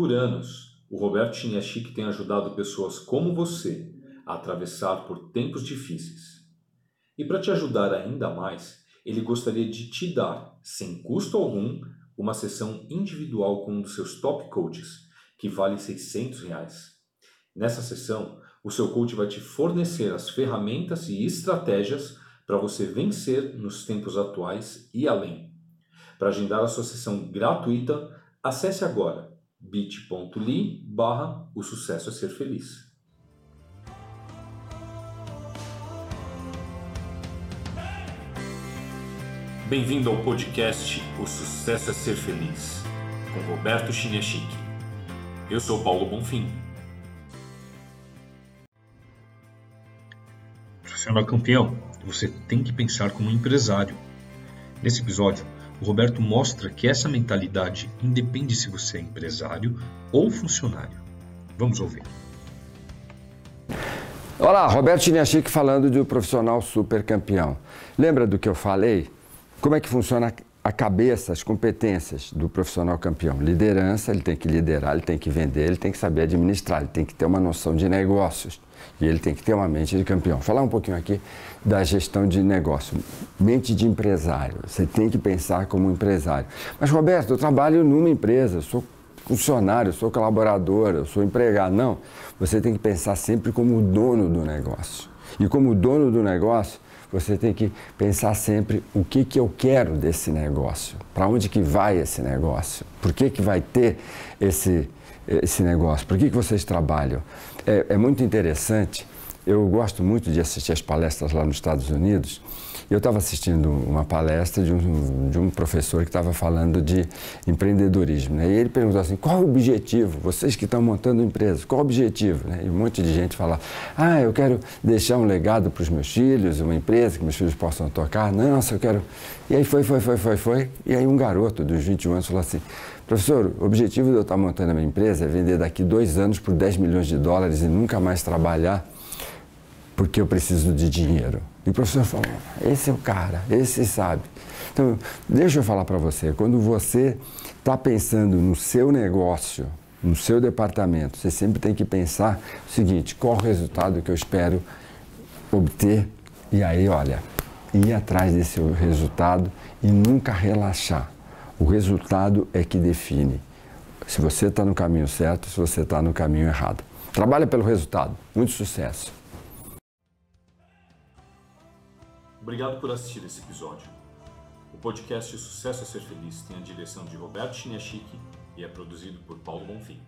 Por anos, o Roberto Chiniachik tem ajudado pessoas como você a atravessar por tempos difíceis. E para te ajudar ainda mais, ele gostaria de te dar, sem custo algum, uma sessão individual com um dos seus top coaches, que vale 600 reais. Nessa sessão, o seu coach vai te fornecer as ferramentas e estratégias para você vencer nos tempos atuais e além. Para agendar a sua sessão gratuita, acesse agora bit.ly barra o sucesso é ser feliz. Bem-vindo ao podcast O Sucesso é Ser Feliz, com Roberto Chiniachik. Eu sou Paulo Bonfim. Profissional campeão, você tem que pensar como empresário. Nesse episódio, o Roberto mostra que essa mentalidade independe se você é empresário ou funcionário. Vamos ouvir. Olá, Roberto Chiniachik falando de um profissional super campeão. Lembra do que eu falei? Como é que funciona a cabeça, as competências do profissional campeão? Liderança, ele tem que liderar, ele tem que vender, ele tem que saber administrar, ele tem que ter uma noção de negócios e ele tem que ter uma mente de campeão. Falar um pouquinho aqui da gestão de negócio, mente de empresário. Você tem que pensar como empresário. Mas Roberto, eu trabalho numa empresa, sou funcionário, sou colaborador, eu sou empregado. Não, você tem que pensar sempre como o dono do negócio. E como dono do negócio, você tem que pensar sempre o que, que eu quero desse negócio, para onde que vai esse negócio, por que, que vai ter esse, esse negócio, por que, que vocês trabalham. É, é muito interessante, eu gosto muito de assistir as palestras lá nos Estados Unidos, eu estava assistindo uma palestra de um, de um professor que estava falando de empreendedorismo. Né? E ele perguntou assim: qual o objetivo? Vocês que estão montando empresas, qual o objetivo? Né? E um monte de gente fala: ah, eu quero deixar um legado para os meus filhos, uma empresa que meus filhos possam tocar. Nossa, eu quero. E aí foi, foi, foi, foi, foi. E aí um garoto dos 21 anos falou assim: professor, o objetivo de eu estar montando a minha empresa é vender daqui dois anos por 10 milhões de dólares e nunca mais trabalhar porque eu preciso de dinheiro. E o professor falou: esse é o cara, esse sabe. Então, deixa eu falar para você: quando você está pensando no seu negócio, no seu departamento, você sempre tem que pensar o seguinte: qual o resultado que eu espero obter? E aí, olha, ir atrás desse resultado e nunca relaxar. O resultado é que define se você está no caminho certo, se você está no caminho errado. Trabalha pelo resultado. Muito sucesso. Obrigado por assistir esse episódio. O podcast Sucesso a Ser Feliz tem a direção de Roberto Chiniachik e é produzido por Paulo Bonfim.